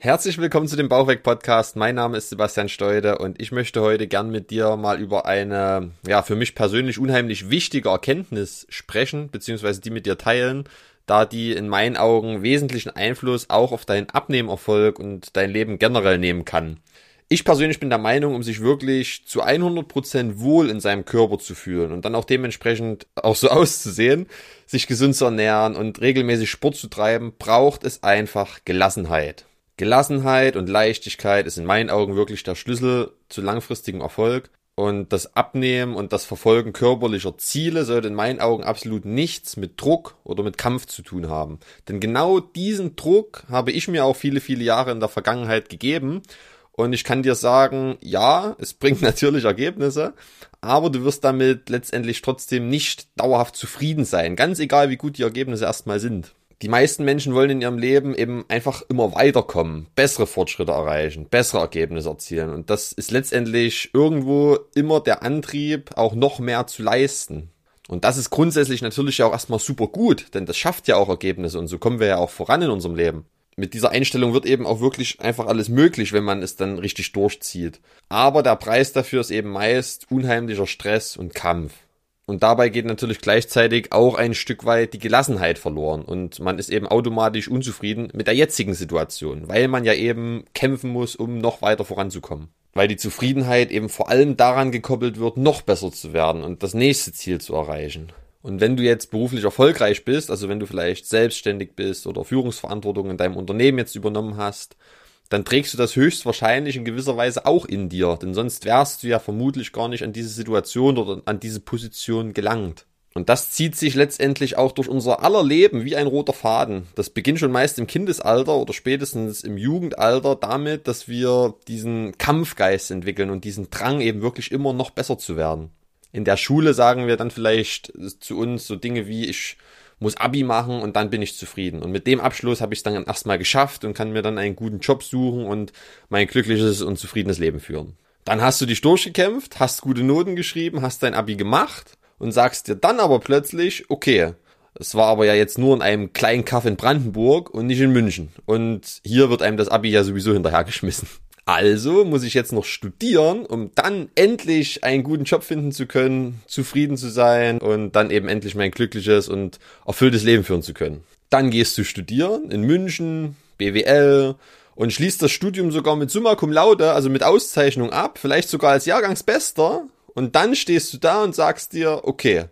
Herzlich willkommen zu dem Bauchweg-Podcast. Mein Name ist Sebastian Steude und ich möchte heute gern mit dir mal über eine, ja, für mich persönlich unheimlich wichtige Erkenntnis sprechen, beziehungsweise die mit dir teilen, da die in meinen Augen wesentlichen Einfluss auch auf deinen Abnehmerfolg und dein Leben generell nehmen kann. Ich persönlich bin der Meinung, um sich wirklich zu 100% wohl in seinem Körper zu fühlen und dann auch dementsprechend auch so auszusehen, sich gesund zu ernähren und regelmäßig Sport zu treiben, braucht es einfach Gelassenheit. Gelassenheit und Leichtigkeit ist in meinen Augen wirklich der Schlüssel zu langfristigem Erfolg. Und das Abnehmen und das Verfolgen körperlicher Ziele sollte in meinen Augen absolut nichts mit Druck oder mit Kampf zu tun haben. Denn genau diesen Druck habe ich mir auch viele, viele Jahre in der Vergangenheit gegeben. Und ich kann dir sagen, ja, es bringt natürlich Ergebnisse, aber du wirst damit letztendlich trotzdem nicht dauerhaft zufrieden sein. Ganz egal, wie gut die Ergebnisse erstmal sind die meisten Menschen wollen in ihrem Leben eben einfach immer weiterkommen, bessere Fortschritte erreichen, bessere Ergebnisse erzielen. Und das ist letztendlich irgendwo immer der Antrieb, auch noch mehr zu leisten. Und das ist grundsätzlich natürlich auch erstmal super gut, denn das schafft ja auch Ergebnisse und so kommen wir ja auch voran in unserem Leben. Mit dieser Einstellung wird eben auch wirklich einfach alles möglich, wenn man es dann richtig durchzieht. Aber der Preis dafür ist eben meist unheimlicher Stress und Kampf. Und dabei geht natürlich gleichzeitig auch ein Stück weit die Gelassenheit verloren und man ist eben automatisch unzufrieden mit der jetzigen Situation, weil man ja eben kämpfen muss, um noch weiter voranzukommen. Weil die Zufriedenheit eben vor allem daran gekoppelt wird, noch besser zu werden und das nächste Ziel zu erreichen. Und wenn du jetzt beruflich erfolgreich bist, also wenn du vielleicht selbstständig bist oder Führungsverantwortung in deinem Unternehmen jetzt übernommen hast, dann trägst du das höchstwahrscheinlich in gewisser Weise auch in dir, denn sonst wärst du ja vermutlich gar nicht an diese Situation oder an diese Position gelangt. Und das zieht sich letztendlich auch durch unser aller Leben wie ein roter Faden. Das beginnt schon meist im Kindesalter oder spätestens im Jugendalter damit, dass wir diesen Kampfgeist entwickeln und diesen Drang eben wirklich immer noch besser zu werden. In der Schule sagen wir dann vielleicht zu uns so Dinge wie ich muss Abi machen und dann bin ich zufrieden. Und mit dem Abschluss habe ich es dann erstmal geschafft und kann mir dann einen guten Job suchen und mein glückliches und zufriedenes Leben führen. Dann hast du dich durchgekämpft, hast gute Noten geschrieben, hast dein Abi gemacht und sagst dir dann aber plötzlich, okay, es war aber ja jetzt nur in einem kleinen Kaff in Brandenburg und nicht in München. Und hier wird einem das Abi ja sowieso hinterhergeschmissen. Also muss ich jetzt noch studieren, um dann endlich einen guten Job finden zu können, zufrieden zu sein und dann eben endlich mein glückliches und erfülltes Leben führen zu können. Dann gehst du studieren in München, BWL und schließt das Studium sogar mit Summa Cum Laude, also mit Auszeichnung ab, vielleicht sogar als Jahrgangsbester. Und dann stehst du da und sagst dir, okay,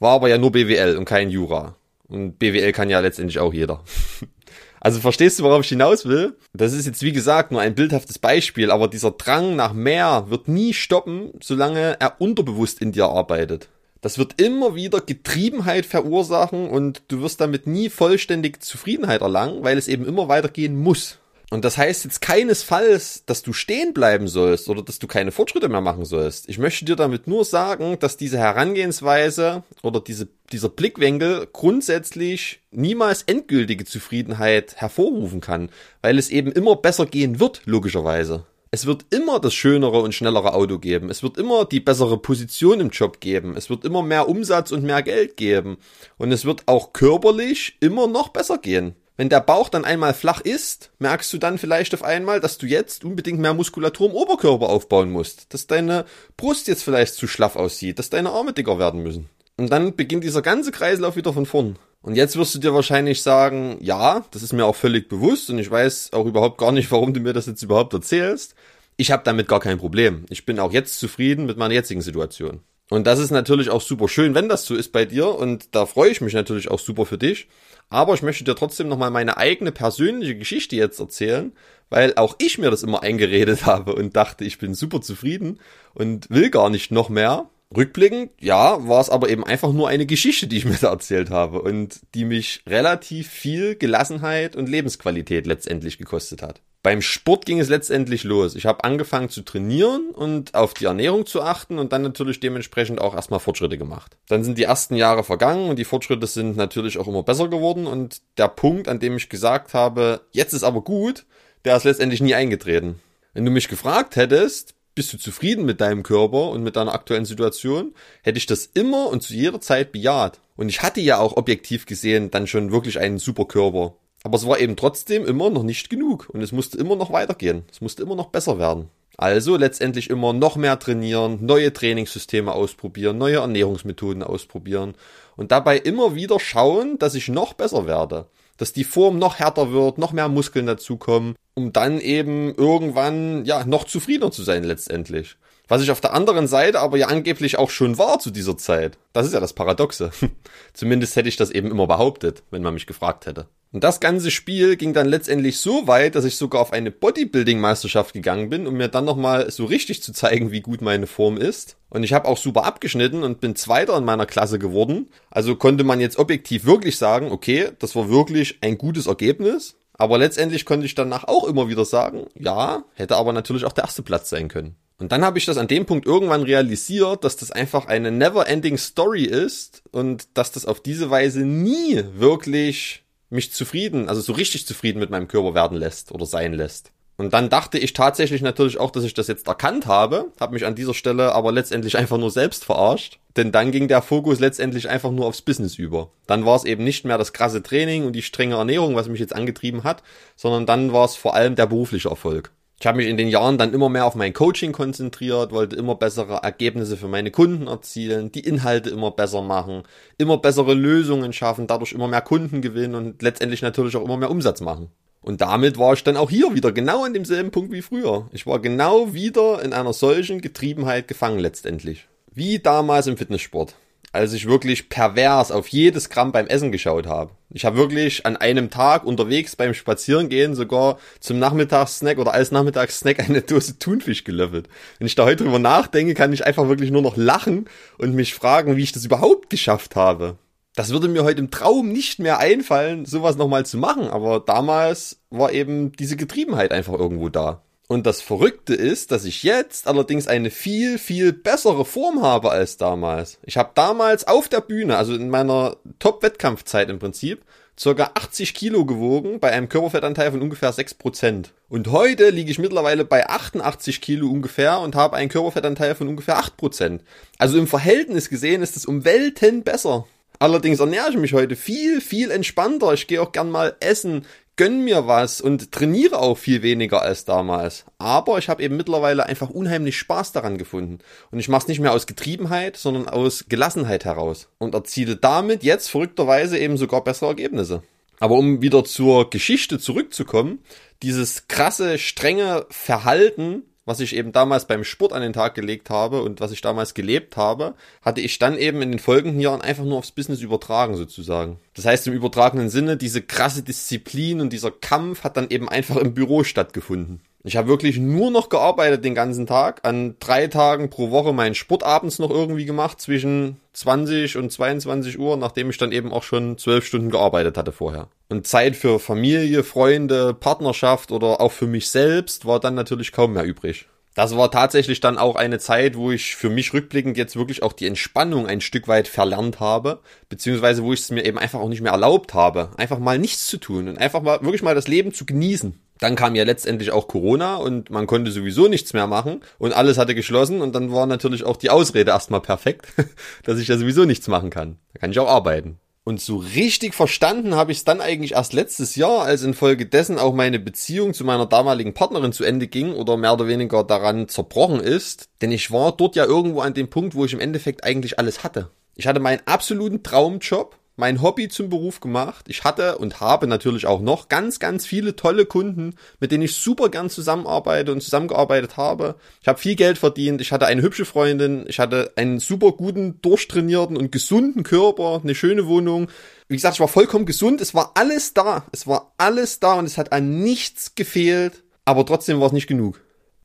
war aber ja nur BWL und kein Jura. Und BWL kann ja letztendlich auch jeder. Also verstehst du, worauf ich hinaus will? Das ist jetzt wie gesagt nur ein bildhaftes Beispiel, aber dieser Drang nach mehr wird nie stoppen, solange er unterbewusst in dir arbeitet. Das wird immer wieder Getriebenheit verursachen und du wirst damit nie vollständig Zufriedenheit erlangen, weil es eben immer weitergehen muss. Und das heißt jetzt keinesfalls, dass du stehen bleiben sollst oder dass du keine Fortschritte mehr machen sollst. Ich möchte dir damit nur sagen, dass diese Herangehensweise oder diese, dieser Blickwinkel grundsätzlich niemals endgültige Zufriedenheit hervorrufen kann, weil es eben immer besser gehen wird, logischerweise. Es wird immer das schönere und schnellere Auto geben. Es wird immer die bessere Position im Job geben. Es wird immer mehr Umsatz und mehr Geld geben. Und es wird auch körperlich immer noch besser gehen. Wenn der Bauch dann einmal flach ist, merkst du dann vielleicht auf einmal, dass du jetzt unbedingt mehr Muskulatur im Oberkörper aufbauen musst, dass deine Brust jetzt vielleicht zu schlaff aussieht, dass deine Arme dicker werden müssen. Und dann beginnt dieser ganze Kreislauf wieder von vorn. Und jetzt wirst du dir wahrscheinlich sagen, ja, das ist mir auch völlig bewusst und ich weiß auch überhaupt gar nicht, warum du mir das jetzt überhaupt erzählst. Ich habe damit gar kein Problem. Ich bin auch jetzt zufrieden mit meiner jetzigen Situation. Und das ist natürlich auch super schön, wenn das so ist bei dir und da freue ich mich natürlich auch super für dich. Aber ich möchte dir trotzdem nochmal meine eigene persönliche Geschichte jetzt erzählen, weil auch ich mir das immer eingeredet habe und dachte, ich bin super zufrieden und will gar nicht noch mehr. Rückblickend, ja, war es aber eben einfach nur eine Geschichte, die ich mir da erzählt habe und die mich relativ viel Gelassenheit und Lebensqualität letztendlich gekostet hat. Beim Sport ging es letztendlich los. Ich habe angefangen zu trainieren und auf die Ernährung zu achten und dann natürlich dementsprechend auch erstmal Fortschritte gemacht. Dann sind die ersten Jahre vergangen und die Fortschritte sind natürlich auch immer besser geworden und der Punkt, an dem ich gesagt habe, jetzt ist aber gut, der ist letztendlich nie eingetreten. Wenn du mich gefragt hättest, bist du zufrieden mit deinem Körper und mit deiner aktuellen Situation, hätte ich das immer und zu jeder Zeit bejaht. Und ich hatte ja auch objektiv gesehen dann schon wirklich einen super Körper. Aber es war eben trotzdem immer noch nicht genug und es musste immer noch weitergehen. Es musste immer noch besser werden. Also letztendlich immer noch mehr trainieren, neue Trainingssysteme ausprobieren, neue Ernährungsmethoden ausprobieren und dabei immer wieder schauen, dass ich noch besser werde, dass die Form noch härter wird, noch mehr Muskeln dazukommen, um dann eben irgendwann ja noch zufriedener zu sein letztendlich. Was ich auf der anderen Seite aber ja angeblich auch schon war zu dieser Zeit. Das ist ja das Paradoxe. Zumindest hätte ich das eben immer behauptet, wenn man mich gefragt hätte. Und das ganze Spiel ging dann letztendlich so weit, dass ich sogar auf eine Bodybuilding-Meisterschaft gegangen bin, um mir dann nochmal so richtig zu zeigen, wie gut meine Form ist. Und ich habe auch super abgeschnitten und bin Zweiter in meiner Klasse geworden. Also konnte man jetzt objektiv wirklich sagen, okay, das war wirklich ein gutes Ergebnis. Aber letztendlich konnte ich danach auch immer wieder sagen, ja, hätte aber natürlich auch der erste Platz sein können. Und dann habe ich das an dem Punkt irgendwann realisiert, dass das einfach eine never-ending Story ist und dass das auf diese Weise nie wirklich mich zufrieden, also so richtig zufrieden mit meinem Körper werden lässt oder sein lässt. Und dann dachte ich tatsächlich natürlich auch, dass ich das jetzt erkannt habe, habe mich an dieser Stelle aber letztendlich einfach nur selbst verarscht, denn dann ging der Fokus letztendlich einfach nur aufs Business über. Dann war es eben nicht mehr das krasse Training und die strenge Ernährung, was mich jetzt angetrieben hat, sondern dann war es vor allem der berufliche Erfolg. Ich habe mich in den Jahren dann immer mehr auf mein Coaching konzentriert, wollte immer bessere Ergebnisse für meine Kunden erzielen, die Inhalte immer besser machen, immer bessere Lösungen schaffen, dadurch immer mehr Kunden gewinnen und letztendlich natürlich auch immer mehr Umsatz machen. Und damit war ich dann auch hier wieder genau an demselben Punkt wie früher. Ich war genau wieder in einer solchen Getriebenheit gefangen letztendlich. Wie damals im Fitnesssport als ich wirklich pervers auf jedes Gramm beim Essen geschaut habe. Ich habe wirklich an einem Tag unterwegs beim Spazierengehen sogar zum Nachmittagssnack oder als Nachmittagssnack eine Dose Thunfisch gelöffelt. Wenn ich da heute drüber nachdenke, kann ich einfach wirklich nur noch lachen und mich fragen, wie ich das überhaupt geschafft habe. Das würde mir heute im Traum nicht mehr einfallen, sowas nochmal zu machen, aber damals war eben diese Getriebenheit einfach irgendwo da. Und das Verrückte ist, dass ich jetzt allerdings eine viel, viel bessere Form habe als damals. Ich habe damals auf der Bühne, also in meiner Top-Wettkampfzeit im Prinzip, circa 80 Kilo gewogen bei einem Körperfettanteil von ungefähr 6%. Und heute liege ich mittlerweile bei 88 Kilo ungefähr und habe einen Körperfettanteil von ungefähr 8%. Also im Verhältnis gesehen ist es um Welten besser. Allerdings ernähre ich mich heute viel, viel entspannter. Ich gehe auch gern mal essen gönn mir was und trainiere auch viel weniger als damals. Aber ich habe eben mittlerweile einfach unheimlich Spaß daran gefunden. Und ich mache es nicht mehr aus Getriebenheit, sondern aus Gelassenheit heraus. Und erziele damit jetzt verrückterweise eben sogar bessere Ergebnisse. Aber um wieder zur Geschichte zurückzukommen, dieses krasse, strenge Verhalten was ich eben damals beim Sport an den Tag gelegt habe und was ich damals gelebt habe, hatte ich dann eben in den folgenden Jahren einfach nur aufs Business übertragen sozusagen. Das heißt im übertragenen Sinne, diese krasse Disziplin und dieser Kampf hat dann eben einfach im Büro stattgefunden. Ich habe wirklich nur noch gearbeitet den ganzen Tag, an drei Tagen pro Woche meinen Sport abends noch irgendwie gemacht, zwischen 20 und 22 Uhr, nachdem ich dann eben auch schon zwölf Stunden gearbeitet hatte vorher. Und Zeit für Familie, Freunde, Partnerschaft oder auch für mich selbst war dann natürlich kaum mehr übrig. Das war tatsächlich dann auch eine Zeit, wo ich für mich rückblickend jetzt wirklich auch die Entspannung ein Stück weit verlernt habe, beziehungsweise wo ich es mir eben einfach auch nicht mehr erlaubt habe, einfach mal nichts zu tun und einfach mal wirklich mal das Leben zu genießen. Dann kam ja letztendlich auch Corona und man konnte sowieso nichts mehr machen und alles hatte geschlossen und dann war natürlich auch die Ausrede erstmal perfekt, dass ich ja sowieso nichts machen kann. Da kann ich auch arbeiten. Und so richtig verstanden habe ich es dann eigentlich erst letztes Jahr, als infolgedessen auch meine Beziehung zu meiner damaligen Partnerin zu Ende ging oder mehr oder weniger daran zerbrochen ist. Denn ich war dort ja irgendwo an dem Punkt, wo ich im Endeffekt eigentlich alles hatte. Ich hatte meinen absoluten Traumjob, mein Hobby zum Beruf gemacht. Ich hatte und habe natürlich auch noch ganz, ganz viele tolle Kunden, mit denen ich super gern zusammenarbeite und zusammengearbeitet habe. Ich habe viel Geld verdient. Ich hatte eine hübsche Freundin. Ich hatte einen super guten, durchtrainierten und gesunden Körper, eine schöne Wohnung. Wie gesagt, ich war vollkommen gesund. Es war alles da. Es war alles da und es hat an nichts gefehlt. Aber trotzdem war es nicht genug.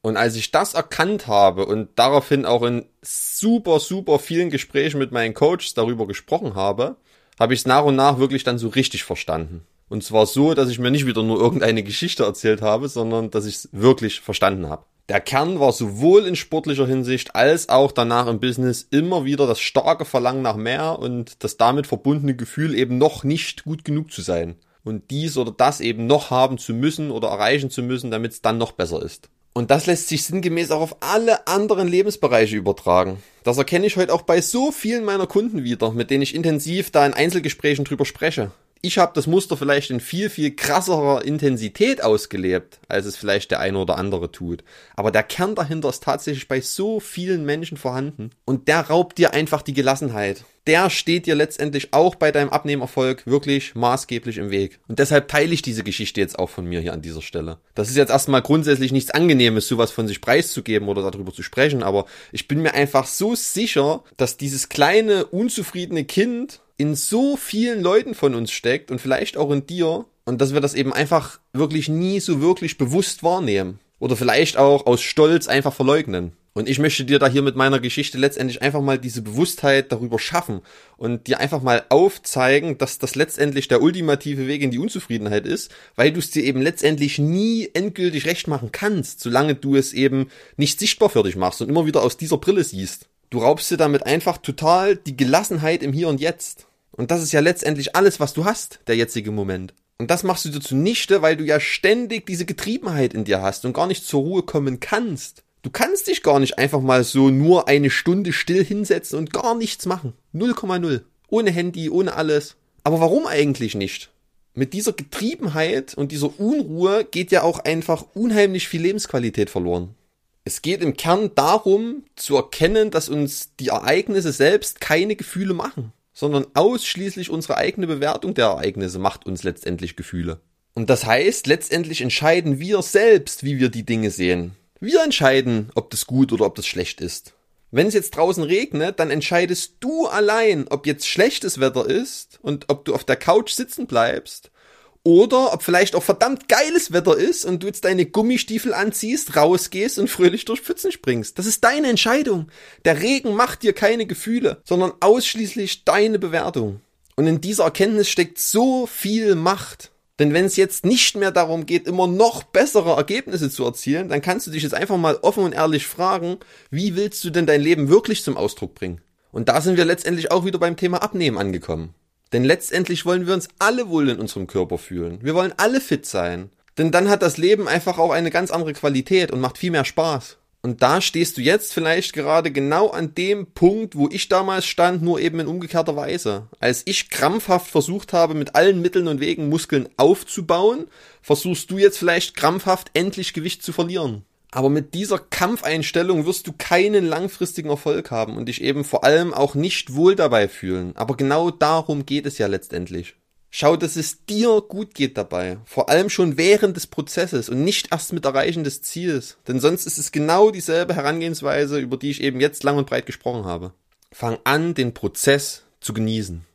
Und als ich das erkannt habe und daraufhin auch in super, super vielen Gesprächen mit meinen Coaches darüber gesprochen habe, habe ich es nach und nach wirklich dann so richtig verstanden. Und zwar so, dass ich mir nicht wieder nur irgendeine Geschichte erzählt habe, sondern dass ich es wirklich verstanden habe. Der Kern war sowohl in sportlicher Hinsicht als auch danach im Business immer wieder das starke Verlangen nach mehr und das damit verbundene Gefühl eben noch nicht gut genug zu sein. Und dies oder das eben noch haben zu müssen oder erreichen zu müssen, damit es dann noch besser ist. Und das lässt sich sinngemäß auch auf alle anderen Lebensbereiche übertragen. Das erkenne ich heute auch bei so vielen meiner Kunden wieder, mit denen ich intensiv da in Einzelgesprächen drüber spreche ich habe das Muster vielleicht in viel, viel krasserer Intensität ausgelebt, als es vielleicht der eine oder andere tut. Aber der Kern dahinter ist tatsächlich bei so vielen Menschen vorhanden. Und der raubt dir einfach die Gelassenheit. Der steht dir letztendlich auch bei deinem Abnehmerfolg wirklich maßgeblich im Weg. Und deshalb teile ich diese Geschichte jetzt auch von mir hier an dieser Stelle. Das ist jetzt erstmal grundsätzlich nichts Angenehmes, sowas von sich preiszugeben oder darüber zu sprechen, aber ich bin mir einfach so sicher, dass dieses kleine, unzufriedene Kind in so vielen Leuten von uns steckt und vielleicht auch in dir und dass wir das eben einfach wirklich nie so wirklich bewusst wahrnehmen oder vielleicht auch aus Stolz einfach verleugnen. Und ich möchte dir da hier mit meiner Geschichte letztendlich einfach mal diese Bewusstheit darüber schaffen und dir einfach mal aufzeigen, dass das letztendlich der ultimative Weg in die Unzufriedenheit ist, weil du es dir eben letztendlich nie endgültig recht machen kannst, solange du es eben nicht sichtbar für dich machst und immer wieder aus dieser Brille siehst. Du raubst dir damit einfach total die Gelassenheit im Hier und Jetzt. Und das ist ja letztendlich alles, was du hast, der jetzige Moment. Und das machst du dir zunichte, weil du ja ständig diese Getriebenheit in dir hast und gar nicht zur Ruhe kommen kannst. Du kannst dich gar nicht einfach mal so nur eine Stunde still hinsetzen und gar nichts machen. 0,0. Ohne Handy, ohne alles. Aber warum eigentlich nicht? Mit dieser Getriebenheit und dieser Unruhe geht ja auch einfach unheimlich viel Lebensqualität verloren. Es geht im Kern darum, zu erkennen, dass uns die Ereignisse selbst keine Gefühle machen, sondern ausschließlich unsere eigene Bewertung der Ereignisse macht uns letztendlich Gefühle. Und das heißt, letztendlich entscheiden wir selbst, wie wir die Dinge sehen. Wir entscheiden, ob das gut oder ob das schlecht ist. Wenn es jetzt draußen regnet, dann entscheidest du allein, ob jetzt schlechtes Wetter ist und ob du auf der Couch sitzen bleibst oder ob vielleicht auch verdammt geiles Wetter ist und du jetzt deine Gummistiefel anziehst, rausgehst und fröhlich durch Pfützen springst. Das ist deine Entscheidung. Der Regen macht dir keine Gefühle, sondern ausschließlich deine Bewertung. Und in dieser Erkenntnis steckt so viel Macht. Denn wenn es jetzt nicht mehr darum geht, immer noch bessere Ergebnisse zu erzielen, dann kannst du dich jetzt einfach mal offen und ehrlich fragen, wie willst du denn dein Leben wirklich zum Ausdruck bringen? Und da sind wir letztendlich auch wieder beim Thema Abnehmen angekommen. Denn letztendlich wollen wir uns alle wohl in unserem Körper fühlen. Wir wollen alle fit sein. Denn dann hat das Leben einfach auch eine ganz andere Qualität und macht viel mehr Spaß. Und da stehst du jetzt vielleicht gerade genau an dem Punkt, wo ich damals stand, nur eben in umgekehrter Weise. Als ich krampfhaft versucht habe, mit allen Mitteln und Wegen Muskeln aufzubauen, versuchst du jetzt vielleicht krampfhaft endlich Gewicht zu verlieren. Aber mit dieser Kampfeinstellung wirst du keinen langfristigen Erfolg haben und dich eben vor allem auch nicht wohl dabei fühlen. Aber genau darum geht es ja letztendlich. Schau, dass es dir gut geht dabei. Vor allem schon während des Prozesses und nicht erst mit Erreichen des Ziels. Denn sonst ist es genau dieselbe Herangehensweise, über die ich eben jetzt lang und breit gesprochen habe. Fang an, den Prozess zu genießen.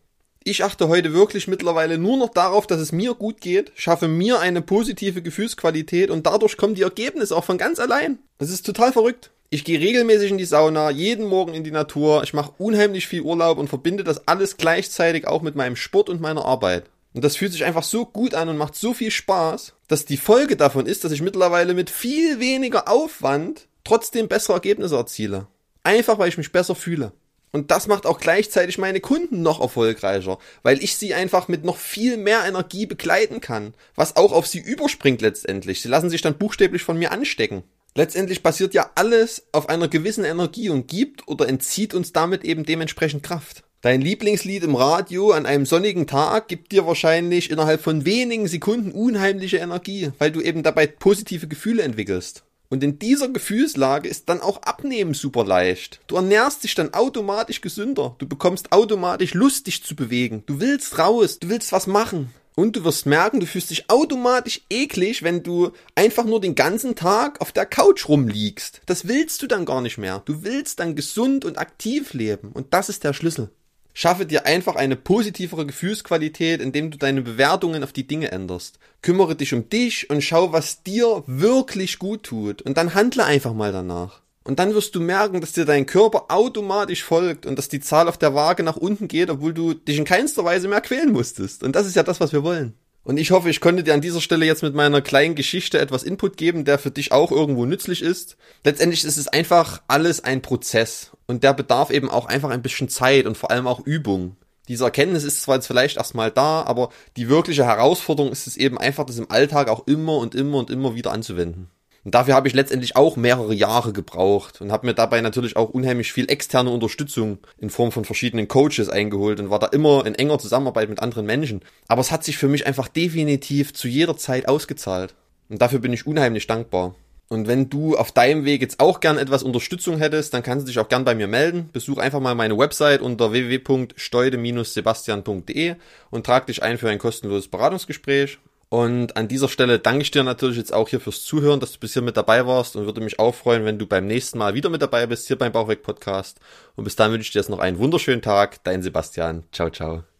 Ich achte heute wirklich mittlerweile nur noch darauf, dass es mir gut geht, schaffe mir eine positive Gefühlsqualität und dadurch kommen die Ergebnisse auch von ganz allein. Das ist total verrückt. Ich gehe regelmäßig in die Sauna, jeden Morgen in die Natur, ich mache unheimlich viel Urlaub und verbinde das alles gleichzeitig auch mit meinem Sport und meiner Arbeit. Und das fühlt sich einfach so gut an und macht so viel Spaß, dass die Folge davon ist, dass ich mittlerweile mit viel weniger Aufwand trotzdem bessere Ergebnisse erziele. Einfach weil ich mich besser fühle. Und das macht auch gleichzeitig meine Kunden noch erfolgreicher, weil ich sie einfach mit noch viel mehr Energie begleiten kann, was auch auf sie überspringt letztendlich. Sie lassen sich dann buchstäblich von mir anstecken. Letztendlich basiert ja alles auf einer gewissen Energie und gibt oder entzieht uns damit eben dementsprechend Kraft. Dein Lieblingslied im Radio an einem sonnigen Tag gibt dir wahrscheinlich innerhalb von wenigen Sekunden unheimliche Energie, weil du eben dabei positive Gefühle entwickelst. Und in dieser Gefühlslage ist dann auch Abnehmen super leicht. Du ernährst dich dann automatisch gesünder. Du bekommst automatisch Lust, dich zu bewegen. Du willst raus, du willst was machen. Und du wirst merken, du fühlst dich automatisch eklig, wenn du einfach nur den ganzen Tag auf der Couch rumliegst. Das willst du dann gar nicht mehr. Du willst dann gesund und aktiv leben. Und das ist der Schlüssel. Schaffe dir einfach eine positivere Gefühlsqualität, indem du deine Bewertungen auf die Dinge änderst. Kümmere dich um dich und schau, was dir wirklich gut tut. Und dann handle einfach mal danach. Und dann wirst du merken, dass dir dein Körper automatisch folgt und dass die Zahl auf der Waage nach unten geht, obwohl du dich in keinster Weise mehr quälen musstest. Und das ist ja das, was wir wollen. Und ich hoffe, ich konnte dir an dieser Stelle jetzt mit meiner kleinen Geschichte etwas Input geben, der für dich auch irgendwo nützlich ist. Letztendlich ist es einfach alles ein Prozess und der bedarf eben auch einfach ein bisschen Zeit und vor allem auch Übung. Diese Erkenntnis ist zwar jetzt vielleicht erstmal da, aber die wirkliche Herausforderung ist es eben einfach, das im Alltag auch immer und immer und immer wieder anzuwenden. Und dafür habe ich letztendlich auch mehrere Jahre gebraucht und habe mir dabei natürlich auch unheimlich viel externe Unterstützung in Form von verschiedenen Coaches eingeholt und war da immer in enger Zusammenarbeit mit anderen Menschen. Aber es hat sich für mich einfach definitiv zu jeder Zeit ausgezahlt. Und dafür bin ich unheimlich dankbar. Und wenn du auf deinem Weg jetzt auch gern etwas Unterstützung hättest, dann kannst du dich auch gern bei mir melden. Besuch einfach mal meine Website unter www.steude-sebastian.de und trag dich ein für ein kostenloses Beratungsgespräch. Und an dieser Stelle danke ich dir natürlich jetzt auch hier fürs Zuhören, dass du bis hier mit dabei warst und würde mich auch freuen, wenn du beim nächsten Mal wieder mit dabei bist hier beim Bauchweg Podcast. Und bis dann wünsche ich dir jetzt noch einen wunderschönen Tag. Dein Sebastian. Ciao, ciao.